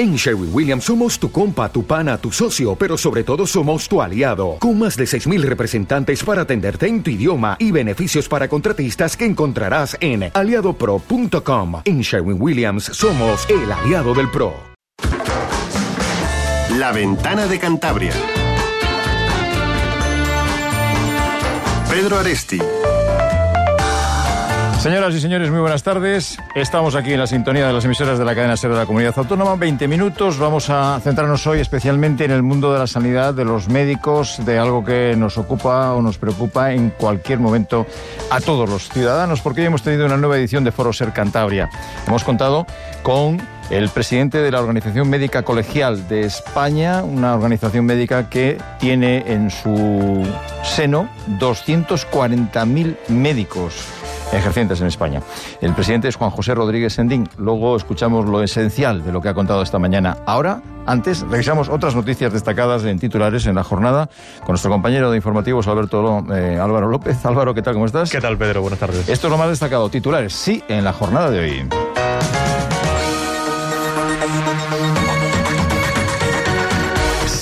En Sherwin Williams somos tu compa, tu pana, tu socio, pero sobre todo somos tu aliado, con más de 6.000 representantes para atenderte en tu idioma y beneficios para contratistas que encontrarás en aliadopro.com. En Sherwin Williams somos el aliado del PRO. La ventana de Cantabria. Pedro Aresti. Señoras y señores, muy buenas tardes. Estamos aquí en la sintonía de las emisoras de la cadena SER de la Comunidad Autónoma. 20 minutos. Vamos a centrarnos hoy especialmente en el mundo de la sanidad, de los médicos, de algo que nos ocupa o nos preocupa en cualquier momento a todos los ciudadanos, porque hoy hemos tenido una nueva edición de Foro Ser Cantabria. Hemos contado con el presidente de la Organización Médica Colegial de España, una organización médica que tiene en su seno 240.000 médicos ejercientes en España. El presidente es Juan José Rodríguez Sendín. Luego escuchamos lo esencial de lo que ha contado esta mañana. Ahora, antes, revisamos otras noticias destacadas en titulares en la jornada con nuestro compañero de informativos, Alberto eh, Álvaro López. Álvaro, ¿qué tal? ¿Cómo estás? ¿Qué tal, Pedro? Buenas tardes. Esto es lo más destacado. Titulares, sí, en la jornada de hoy.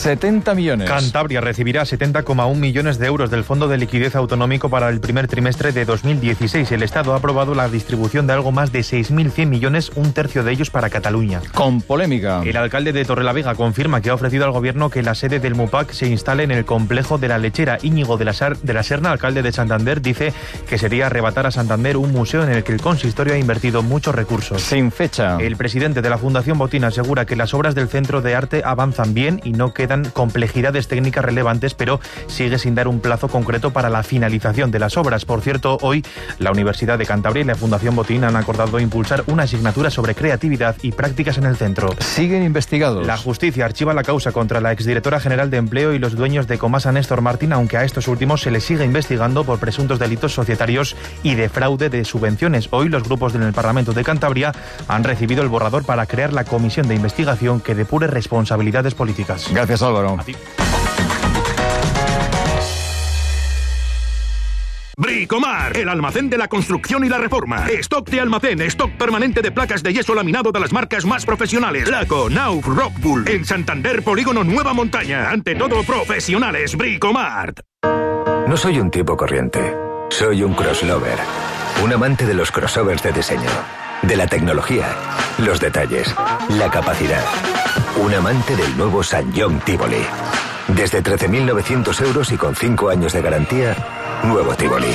70 millones. Cantabria recibirá 70,1 millones de euros del Fondo de Liquidez Autonómico para el primer trimestre de 2016. El Estado ha aprobado la distribución de algo más de 6.100 millones, un tercio de ellos para Cataluña. Con polémica. El alcalde de Torrelavega confirma que ha ofrecido al gobierno que la sede del MUPAC se instale en el complejo de la lechera. Íñigo de la, de la Serna, alcalde de Santander, dice que sería arrebatar a Santander un museo en el que el consistorio ha invertido muchos recursos. Sin fecha. El presidente de la Fundación Botín asegura que las obras del Centro de Arte avanzan bien y no quedan complejidades técnicas relevantes, pero sigue sin dar un plazo concreto para la finalización de las obras. Por cierto, hoy la Universidad de Cantabria y la Fundación Botín han acordado impulsar una asignatura sobre creatividad y prácticas en el centro. Siguen investigados. La justicia archiva la causa contra la exdirectora general de Empleo y los dueños de Comasa Néstor Martín, aunque a estos últimos se les sigue investigando por presuntos delitos societarios y de fraude de subvenciones. Hoy los grupos del Parlamento de Cantabria han recibido el borrador para crear la comisión de investigación que depure responsabilidades políticas. Gracias, Álvaro. Bricomar, el almacén de la construcción y la reforma. Stock de almacén, stock permanente de placas de yeso laminado de las marcas más profesionales. Laco, Nauf, Rockbull. En Santander, Polígono Nueva Montaña. Ante todo, profesionales. Bricomart. No soy un tipo corriente. Soy un crosslover. Un amante de los crossovers de diseño. De la tecnología. Los detalles. La capacidad. Un amante del nuevo San John Tivoli. Desde 13.900 euros y con 5 años de garantía, nuevo Tivoli.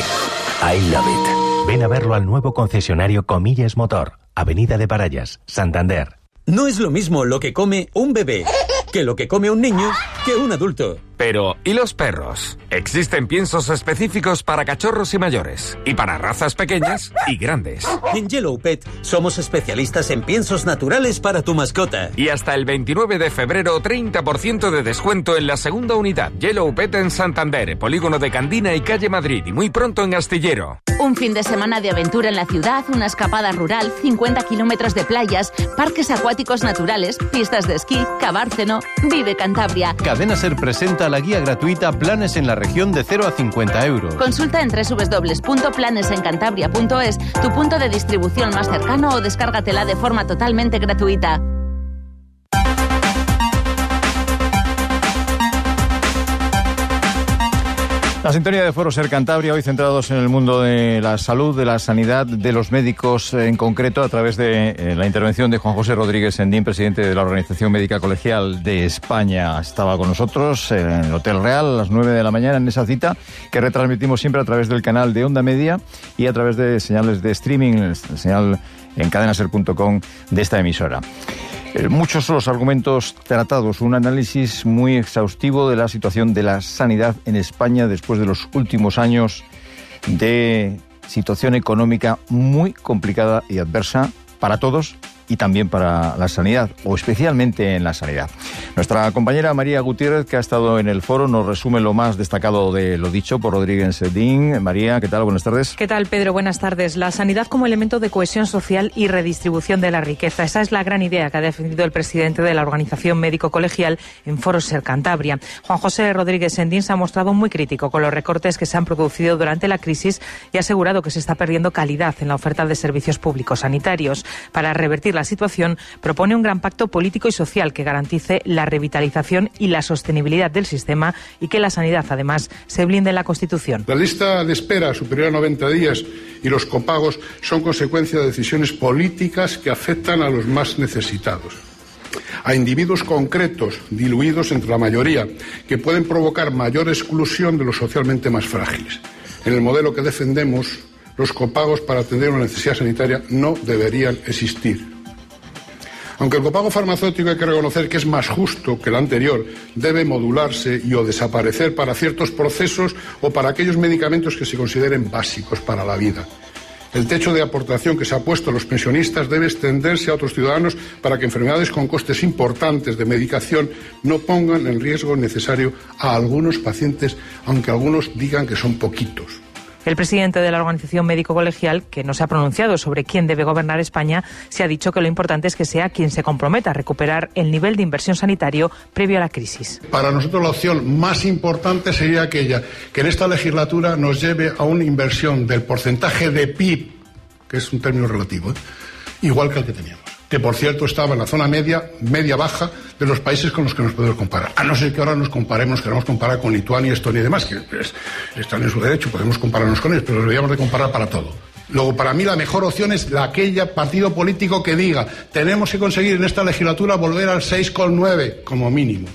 I love it. Ven a verlo al nuevo concesionario Comillas Motor, Avenida de Parayas, Santander. No es lo mismo lo que come un bebé que lo que come un niño que un adulto. Pero, ¿y los perros? Existen piensos específicos para cachorros y mayores, y para razas pequeñas y grandes. En Yellow Pet somos especialistas en piensos naturales para tu mascota. Y hasta el 29 de febrero, 30% de descuento en la segunda unidad. Yellow Pet en Santander, Polígono de Candina y Calle Madrid, y muy pronto en Astillero. Un fin de semana de aventura en la ciudad, una escapada rural, 50 kilómetros de playas, parques acuáticos naturales, pistas de esquí, cabárceno. Vive Cantabria. Cadena Ser presenta la guía gratuita Planes en la región de 0 a 50 euros. Consulta en www.planesencantabria.es tu punto de distribución más cercano o descárgatela de forma totalmente gratuita. La sintonía de Foro Ser Cantabria, hoy centrados en el mundo de la salud, de la sanidad, de los médicos en concreto, a través de eh, la intervención de Juan José Rodríguez Sendín, presidente de la Organización Médica Colegial de España. Estaba con nosotros en el Hotel Real a las 9 de la mañana en esa cita que retransmitimos siempre a través del canal de Onda Media y a través de señales de streaming, señal en cadenaser.com de esta emisora. Eh, muchos son los argumentos tratados, un análisis muy exhaustivo de la situación de la sanidad en España después de los últimos años de situación económica muy complicada y adversa para todos y también para la sanidad, o especialmente en la sanidad. Nuestra compañera María Gutiérrez, que ha estado en el foro, nos resume lo más destacado de lo dicho por Rodríguez Sedín. María, ¿qué tal? Buenas tardes. ¿Qué tal, Pedro? Buenas tardes. La sanidad como elemento de cohesión social y redistribución de la riqueza. Esa es la gran idea que ha defendido el presidente de la Organización Médico Colegial en Foro Ser Cantabria. Juan José Rodríguez Sendín se ha mostrado muy crítico con los recortes que se han producido durante la crisis y ha asegurado que se está perdiendo calidad en la oferta de servicios públicos sanitarios. Para revertir la situación, propone un gran pacto político y social que garantice la revitalización y la sostenibilidad del sistema y que la sanidad, además, se blinde en la Constitución. La lista de espera superior a 90 días y los copagos son consecuencia de decisiones políticas que afectan a los más necesitados a individuos concretos, diluidos entre la mayoría, que pueden provocar mayor exclusión de los socialmente más frágiles. En el modelo que defendemos, los copagos para atender una necesidad sanitaria no deberían existir. Aunque el copago farmacéutico hay que reconocer que es más justo que el anterior, debe modularse y o desaparecer para ciertos procesos o para aquellos medicamentos que se consideren básicos para la vida. El techo de aportación que se ha puesto a los pensionistas debe extenderse a otros ciudadanos para que enfermedades con costes importantes de medicación no pongan en riesgo necesario a algunos pacientes, aunque algunos digan que son poquitos. El presidente de la Organización Médico Colegial, que no se ha pronunciado sobre quién debe gobernar España, se ha dicho que lo importante es que sea quien se comprometa a recuperar el nivel de inversión sanitario previo a la crisis. Para nosotros la opción más importante sería aquella que en esta legislatura nos lleve a una inversión del porcentaje de PIB, que es un término relativo, ¿eh? igual que el que teníamos que por cierto estaba en la zona media, media baja de los países con los que nos podemos comparar. A no ser que ahora nos comparemos, queramos comparar con Lituania, Estonia y demás, que están en su derecho, podemos compararnos con ellos, pero deberíamos de comparar para todo. Luego, para mí la mejor opción es la aquella partido político que diga tenemos que conseguir en esta legislatura volver al 6,9 como mínimo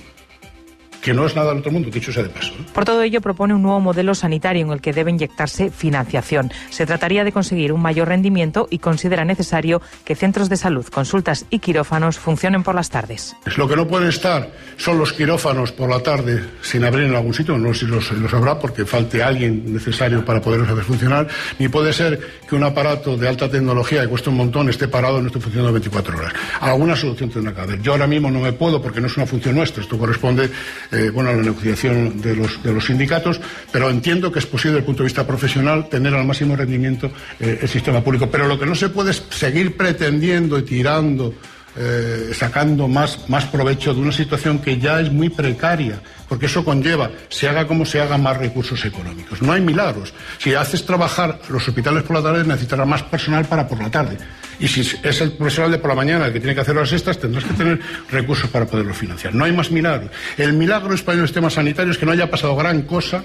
que no es nada del otro mundo, dicho sea de paso. Por todo ello, propone un nuevo modelo sanitario en el que debe inyectarse financiación. Se trataría de conseguir un mayor rendimiento y considera necesario que centros de salud, consultas y quirófanos funcionen por las tardes. Lo que no puede estar son los quirófanos por la tarde sin abrir en algún sitio, no sé si los, los habrá porque falte alguien necesario para poderlos hacer funcionar, ni puede ser que un aparato de alta tecnología que cuesta un montón esté parado y no esté funcionando 24 horas. Alguna solución tendrá que haber. Yo ahora mismo no me puedo porque no es una función nuestra, esto corresponde eh, bueno, la negociación de los, de los sindicatos, pero entiendo que es posible desde el punto de vista profesional tener al máximo rendimiento eh, el sistema público. Pero lo que no se puede es seguir pretendiendo y tirando eh, sacando más, más provecho de una situación que ya es muy precaria, porque eso conlleva, se haga como se haga, más recursos económicos. No hay milagros. Si haces trabajar los hospitales por la tarde, necesitará más personal para por la tarde. Y si es el profesional de por la mañana el que tiene que hacer las estas, tendrás que tener recursos para poderlo financiar. No hay más milagros. El milagro español en el sistema sanitario es que no haya pasado gran cosa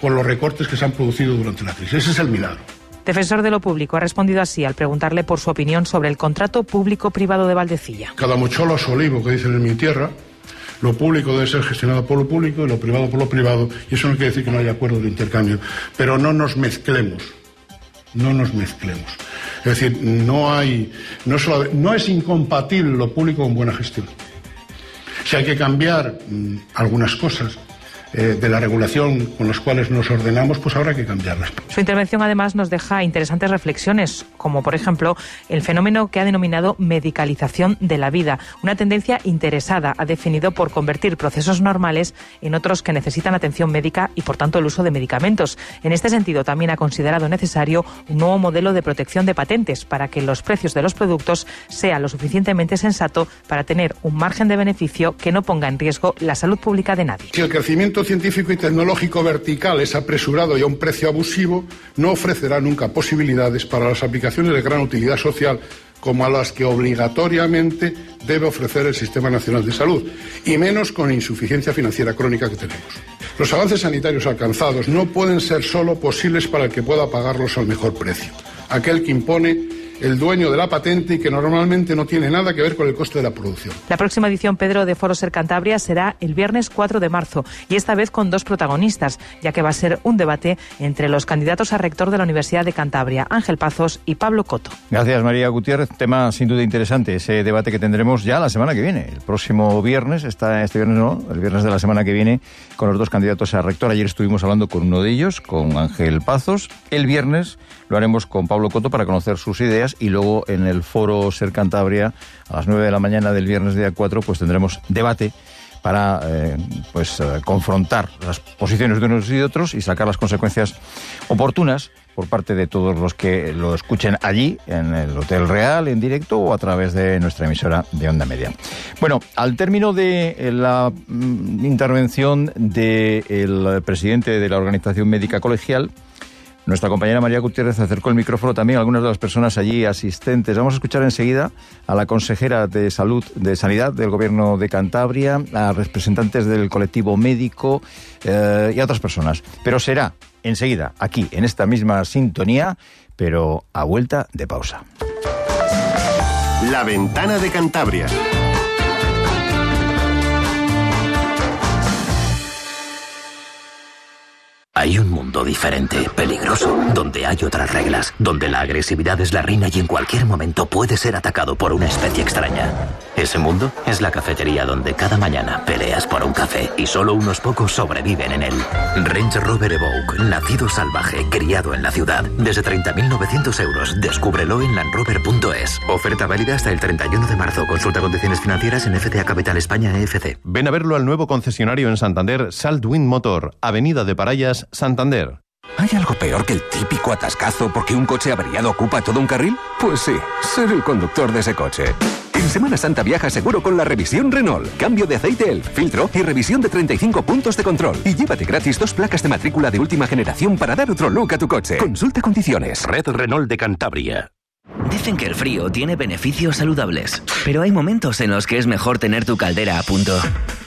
con los recortes que se han producido durante la crisis. Ese es el milagro. Defensor de lo público ha respondido así al preguntarle por su opinión sobre el contrato público-privado de Valdecilla. Cada mocholo olivo, que dicen en mi tierra, lo público debe ser gestionado por lo público y lo privado por lo privado, y eso no quiere decir que no haya acuerdo de intercambio. Pero no nos mezclemos, no nos mezclemos. Es decir, no hay, no, no es incompatible lo público con buena gestión. Si hay que cambiar mm, algunas cosas, eh, de la regulación con las cuales nos ordenamos, pues habrá que cambiarlas. Su intervención además nos deja interesantes reflexiones, como por ejemplo el fenómeno que ha denominado medicalización de la vida, una tendencia interesada, ha definido por convertir procesos normales en otros que necesitan atención médica y por tanto el uso de medicamentos. En este sentido también ha considerado necesario un nuevo modelo de protección de patentes para que los precios de los productos sea lo suficientemente sensato para tener un margen de beneficio que no ponga en riesgo la salud pública de nadie. Si el crecimiento científico y tecnológico vertical es apresurado y a un precio abusivo, no ofrecerá nunca posibilidades para las aplicaciones de gran utilidad social como a las que obligatoriamente debe ofrecer el Sistema Nacional de Salud, y menos con la insuficiencia financiera crónica que tenemos. Los avances sanitarios alcanzados no pueden ser solo posibles para el que pueda pagarlos al mejor precio, aquel que impone el dueño de la patente y que normalmente no tiene nada que ver con el coste de la producción. La próxima edición, Pedro, de Foro Ser Cantabria será el viernes 4 de marzo y esta vez con dos protagonistas, ya que va a ser un debate entre los candidatos a rector de la Universidad de Cantabria, Ángel Pazos y Pablo Coto. Gracias, María Gutiérrez. Tema sin duda interesante, ese debate que tendremos ya la semana que viene, el próximo viernes, está este viernes no, el viernes de la semana que viene, con los dos candidatos a rector. Ayer estuvimos hablando con uno de ellos, con Ángel Pazos. El viernes lo haremos con Pablo Coto para conocer sus ideas y luego en el foro Ser Cantabria a las 9 de la mañana del viernes día 4 pues tendremos debate para eh, pues eh, confrontar las posiciones de unos y de otros y sacar las consecuencias oportunas por parte de todos los que lo escuchen allí, en el Hotel Real, en directo o a través de nuestra emisora de Onda Media. Bueno, al término de eh, la mm, intervención del presidente de la Organización Médica Colegial, Nuestra compañera María Gutiérrez acercó el micrófono también a algunas de las personas allí asistentes. Vamos a escuchar enseguida a la consejera de Salud, de Sanidad del Gobierno de Cantabria, a representantes del colectivo médico eh, y a otras personas. Pero será enseguida, aquí, en esta misma sintonía, pero a vuelta de pausa. La ventana de Cantabria. Hay un mundo diferente, peligroso, donde hay otras reglas, donde la agresividad es la reina y en cualquier momento puede ser atacado por una especie extraña. Ese mundo es la cafetería donde cada mañana peleas por un café y solo unos pocos sobreviven en él. Range Rover Evoque, nacido salvaje, criado en la ciudad. Desde 30.900 euros, descúbrelo en landrover.es. Oferta válida hasta el 31 de marzo. Consulta condiciones financieras en FTA Capital España EFC. Ven a verlo al nuevo concesionario en Santander, Saltwind Motor, Avenida de Parayas, Santander. ¿Hay algo peor que el típico atascazo porque un coche averiado ocupa todo un carril? Pues sí, ser el conductor de ese coche. En Semana Santa viaja seguro con la revisión Renault. Cambio de aceite ELF, filtro y revisión de 35 puntos de control. Y llévate gratis dos placas de matrícula de última generación para dar otro look a tu coche. Consulta condiciones. Red Renault de Cantabria. Dicen que el frío tiene beneficios saludables, pero hay momentos en los que es mejor tener tu caldera a punto.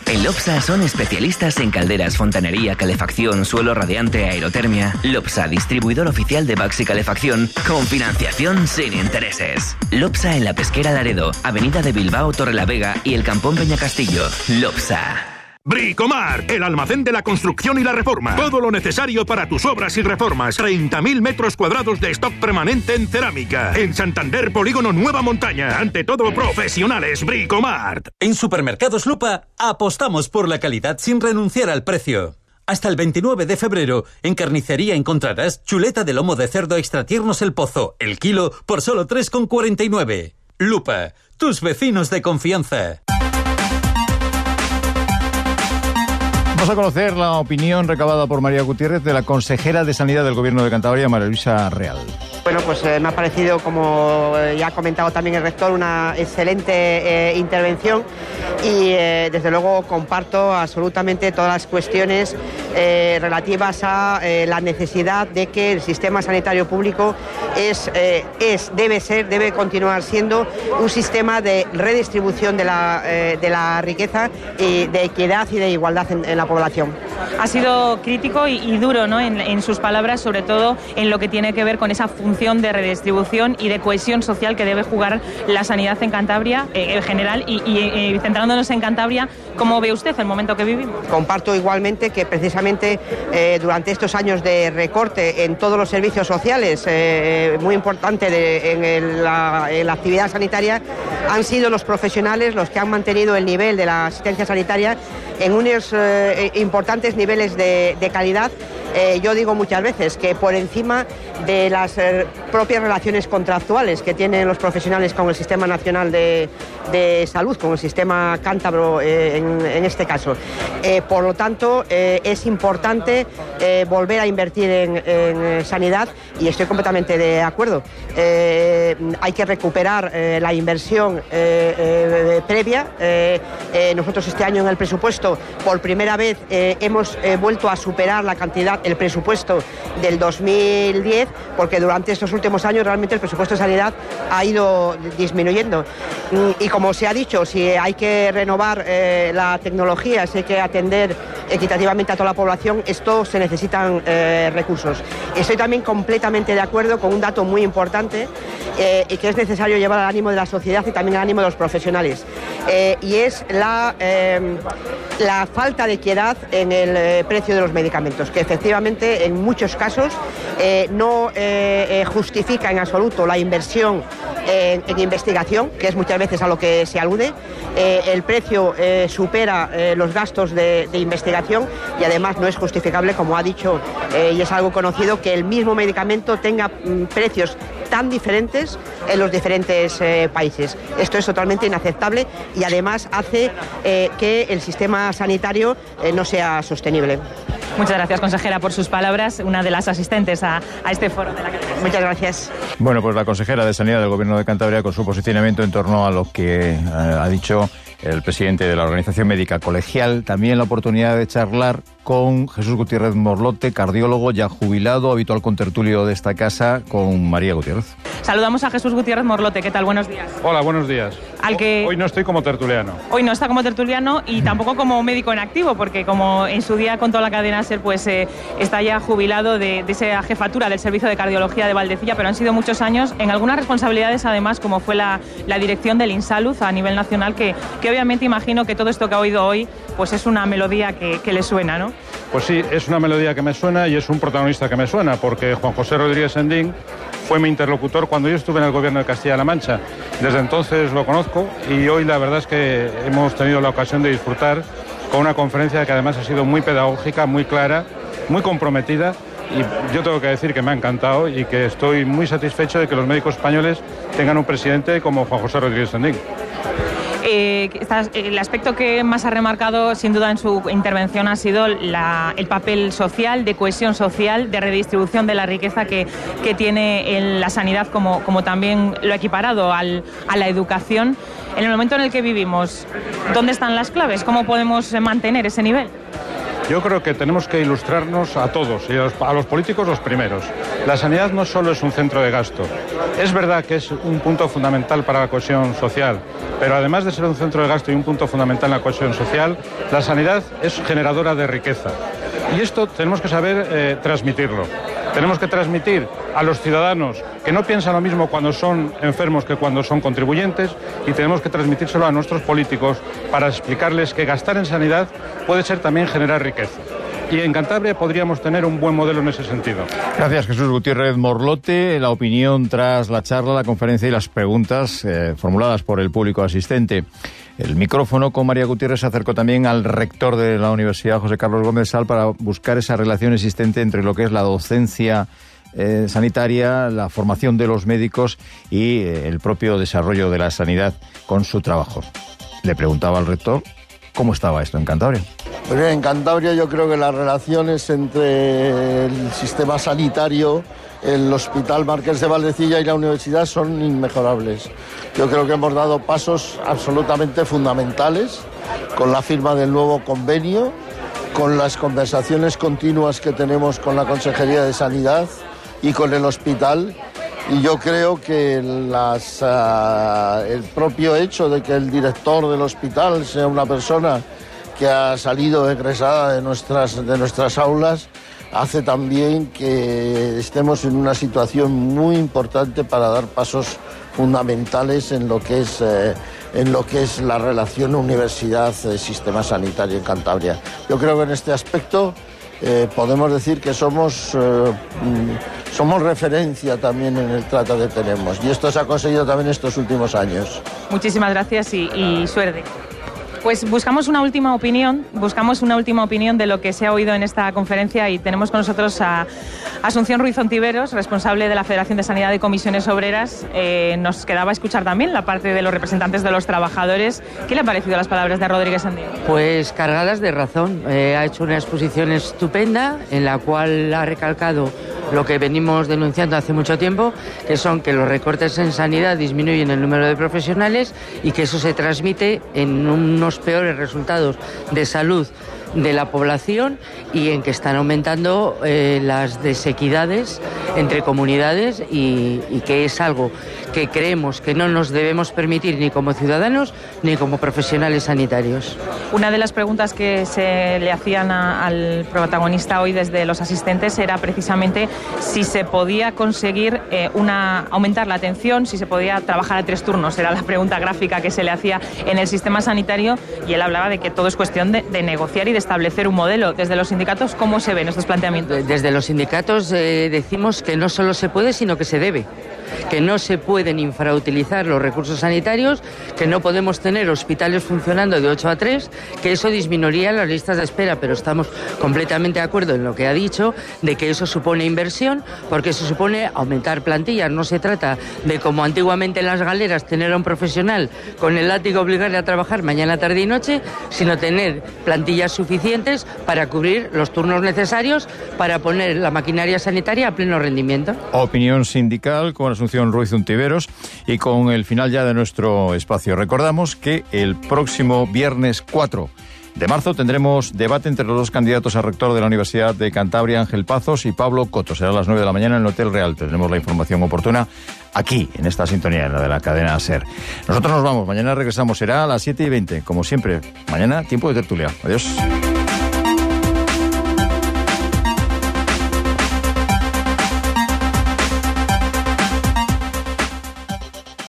En Lopsa son especialistas en calderas, fontanería, calefacción, suelo radiante, aerotermia. Lopsa, distribuidor oficial de Baxi Calefacción, con financiación sin intereses. Lopsa en la Pesquera Laredo, Avenida de Bilbao, Torrelavega y el Campón Peñacastillo. Lopsa. Bricomar, el almacén de la construcción y la reforma. Todo lo necesario para tus obras y reformas. 30.000 metros cuadrados de stock permanente en cerámica. En Santander, Polígono Nueva Montaña. Ante todo, profesionales. Bricomar. En Supermercados Lupa, apostamos por la calidad sin renunciar al precio. Hasta el 29 de febrero, en carnicería encontrarás chuleta de lomo de cerdo extra tiernos el pozo, el kilo, por solo 3,49. Lupa, tus vecinos de confianza. Vamos a conocer la opinión recabada por María Gutiérrez de la consejera de Sanidad del Gobierno de Cantabria, María Luisa Real. Bueno, pues eh, me ha parecido, como eh, ya ha comentado también el rector, una excelente eh, intervención y eh, desde luego comparto absolutamente todas las cuestiones eh, relativas a eh, la necesidad de que el sistema sanitario público es, es, debe ser, debe continuar siendo un sistema de redistribución de la, de la riqueza y de equidad y de igualdad en, la población. Ha sido crítico y, duro ¿no? en, sus palabras, sobre todo en lo que tiene que ver con esa función de redistribución y de cohesión social que debe jugar la sanidad en Cantabria en general y, eh, en Cantabria, ¿cómo ve usted el momento que vivimos? Comparto igualmente que precisamente eh, durante estos años de recorte en todos los servicios sociales, eh, muy importante de, en, la, actividad sanitaria, han sido los profesionales los que han mantenido el nivel de la asistencia sanitaria en unos eh, importantes niveles de calidad eh, yo digo muchas veces que por encima de las eh, propias relaciones contractuales que tienen los profesionales con el Sistema Nacional de, Salud, con el sistema cántabro eh, en, este caso. Por lo tanto, es importante volver a invertir en, sanidad y estoy completamente de acuerdo. hay que recuperar la inversión previa. nosotros este año en el presupuesto, por primera vez, hemos vuelto a superar la cantidad el presupuesto del 2010, porque durante estos últimos años realmente el presupuesto de sanidad ha ido disminuyendo. Mm, y como se ha dicho, si hay que renovar eh, la tecnología, si hay que atender equitativamente a toda la población, esto se necesitan eh, recursos. Estoy también completamente de acuerdo con un dato muy importante eh, y que es necesario llevar al ánimo de la sociedad y también al ánimo de los profesionales. Eh, y es la, la, falta de equidad en el precio de los medicamentos, que efectivamente en muchos casos no justifica en absoluto la inversión en, investigación, que es muchas veces a lo que se alude. el precio supera los gastos de investigación y además no es justificable, como ha dicho eh, y es algo conocido, que el mismo medicamento tenga mm, precios tan diferentes en los diferentes eh, países. Esto es totalmente inaceptable y además hace eh, que el sistema sanitario no sea sostenible. Muchas gracias, consejera, por sus palabras, una de las asistentes a, este foro de la que Muchas gracias. Bueno, pues la consejera de Sanidad del Gobierno de Cantabria con su posicionamiento en torno a lo que eh, ha dicho el presidente de la Organización Médica Colegial. También la oportunidad de charlar con Jesús Gutiérrez Morlote, cardiólogo ya jubilado, habitual contertulio de esta casa, con María Gutiérrez. Saludamos a Jesús Gutiérrez Morlote. ¿Qué tal? Buenos días. Hola, buenos días. Al que... Hoy no estoy como tertuliano. Hoy no está como tertuliano y tampoco como médico en activo, porque como en su día contó la cadena SER, pues eh, está ya jubilado de, esa jefatura del Servicio de Cardiología de Valdecilla, pero han sido muchos años en algunas responsabilidades, además, como fue la, dirección del Insalud a nivel nacional, que, que obviamente imagino que todo esto que ha oído hoy, pues es una melodía que, que le suena, ¿no? Pues sí, es una melodía que me suena y es un protagonista que me suena, porque Juan José Rodríguez Sendín fue mi interlocutor cuando yo estuve en el gobierno de Castilla-La Mancha. Desde entonces lo conozco y hoy la verdad es que hemos tenido la ocasión de disfrutar con una conferencia que además ha sido muy pedagógica, muy clara, muy comprometida y yo tengo que decir que me ha encantado y que estoy muy satisfecho de que los médicos españoles tengan un presidente como Juan José Rodríguez Sendín. Eh, el aspecto que más ha remarcado, sin duda, en su intervención ha sido el papel social, de cohesión social, de redistribución de la riqueza que, tiene en la sanidad, como, como también lo ha equiparado a la educación. En el momento en el que vivimos, ¿dónde están las claves? ¿Cómo podemos mantener ese nivel? Yo creo que tenemos que ilustrarnos a todos y a los, políticos los primeros. La sanidad no solo es un centro de gasto. Es verdad que es un punto fundamental para la cohesión social, pero además de ser un centro de gasto y un punto fundamental en la cohesión social, la sanidad es generadora de riqueza. Y esto tenemos que saber eh, transmitirlo. Tenemos que transmitir a los ciudadanos que no piensan lo mismo cuando son enfermos que cuando son contribuyentes y tenemos que transmitírselo a nuestros políticos para explicarles que gastar en sanidad puede ser también generar riqueza y en Cantabria podríamos tener un buen modelo en ese sentido. Gracias, Jesús Gutiérrez Morlote. La opinión tras la charla, la conferencia y las preguntas eh, formuladas por el público asistente. El micrófono con María Gutiérrez se acercó también al rector de la Universidad, José Carlos Gómez Sal, para buscar esa relación existente entre lo que es la docencia eh, sanitaria, la formación de los médicos y eh, el propio desarrollo de la sanidad con su trabajo. Le preguntaba al rector cómo estaba esto en Cantabria. Pues en Cantabria yo creo que las relaciones entre el sistema sanitario, el Hospital Marqués de Valdecilla y la universidad son inmejorables. Yo creo que hemos dado pasos absolutamente fundamentales con la firma del nuevo convenio, con las conversaciones continuas que tenemos con la Consejería de Sanidad y con el hospital. Y yo creo que ah, el propio hecho de que el director del hospital sea una persona que ha salido egresada de nuestras, de nuestras aulas hace también que estemos en una situación muy importante para dar pasos fundamentales en lo que es, eh, en lo que es la relación universidad-sistema sanitario en Cantabria. Yo creo que en este aspecto eh, podemos decir que somos, eh, mm, somos referencia también en el trato que tenemos y esto se ha conseguido también estos últimos años. Muchísimas gracias y, y suerte. Pues buscamos una última opinión, buscamos una última opinión de lo que se ha oído en esta conferencia y tenemos con nosotros a Asunción Ruiz Ontiveros, responsable de la Federación de Sanidad y Comisiones Obreras. Eh, nos quedaba escuchar también la parte de los representantes de los trabajadores. ¿Qué le han parecido las palabras de Rodríguez Andín? Pues cargadas de razón. Eh, ha hecho una exposición estupenda en la cual ha recalcado lo que venimos denunciando hace mucho tiempo, que son que los recortes en sanidad disminuyen el número de profesionales y que eso se transmite en unos peores resultados de salud de la población y en que están aumentando eh, las desequidades entre comunidades y, que es algo que creemos que no nos debemos permitir ni como ciudadanos ni como profesionales sanitarios. Una de las preguntas que se le hacían al protagonista hoy desde los asistentes era precisamente si se podía conseguir eh, una, aumentar la atención, si se podía trabajar a tres turnos. Era la pregunta gráfica que se le hacía en el sistema sanitario y él hablaba de que todo es cuestión de, negociar y de establecer un modelo. Desde los sindicatos, ¿cómo se ven estos planteamientos? Desde los sindicatos eh, decimos que no solo se puede, sino que se debe que no se pueden infrautilizar los recursos sanitarios, que no podemos tener hospitales funcionando de 8 a 3, que eso disminuiría las listas de espera, pero estamos completamente de acuerdo en lo que ha dicho, de que eso supone inversión, porque eso supone aumentar plantillas. No se trata de, como antiguamente en las galeras, tener a un profesional con el látigo obligarle a trabajar mañana, tarde y noche, sino tener plantillas suficientes para cubrir los turnos necesarios para poner la maquinaria sanitaria a pleno rendimiento. Opinión sindical con Asunción Ruiz Untiveros y con el final ya de nuestro espacio. Recordamos que el próximo viernes 4 de marzo tendremos debate entre los dos candidatos a rector de la Universidad de Cantabria, Ángel Pazos y Pablo Coto. Será a las 9 de la mañana en el Hotel Real. Tendremos la información oportuna aquí, en esta sintonía, en la de la cadena SER. Nosotros nos vamos. Mañana regresamos. Será a las 7 y 20. Como siempre, mañana tiempo de tertulia. Adiós.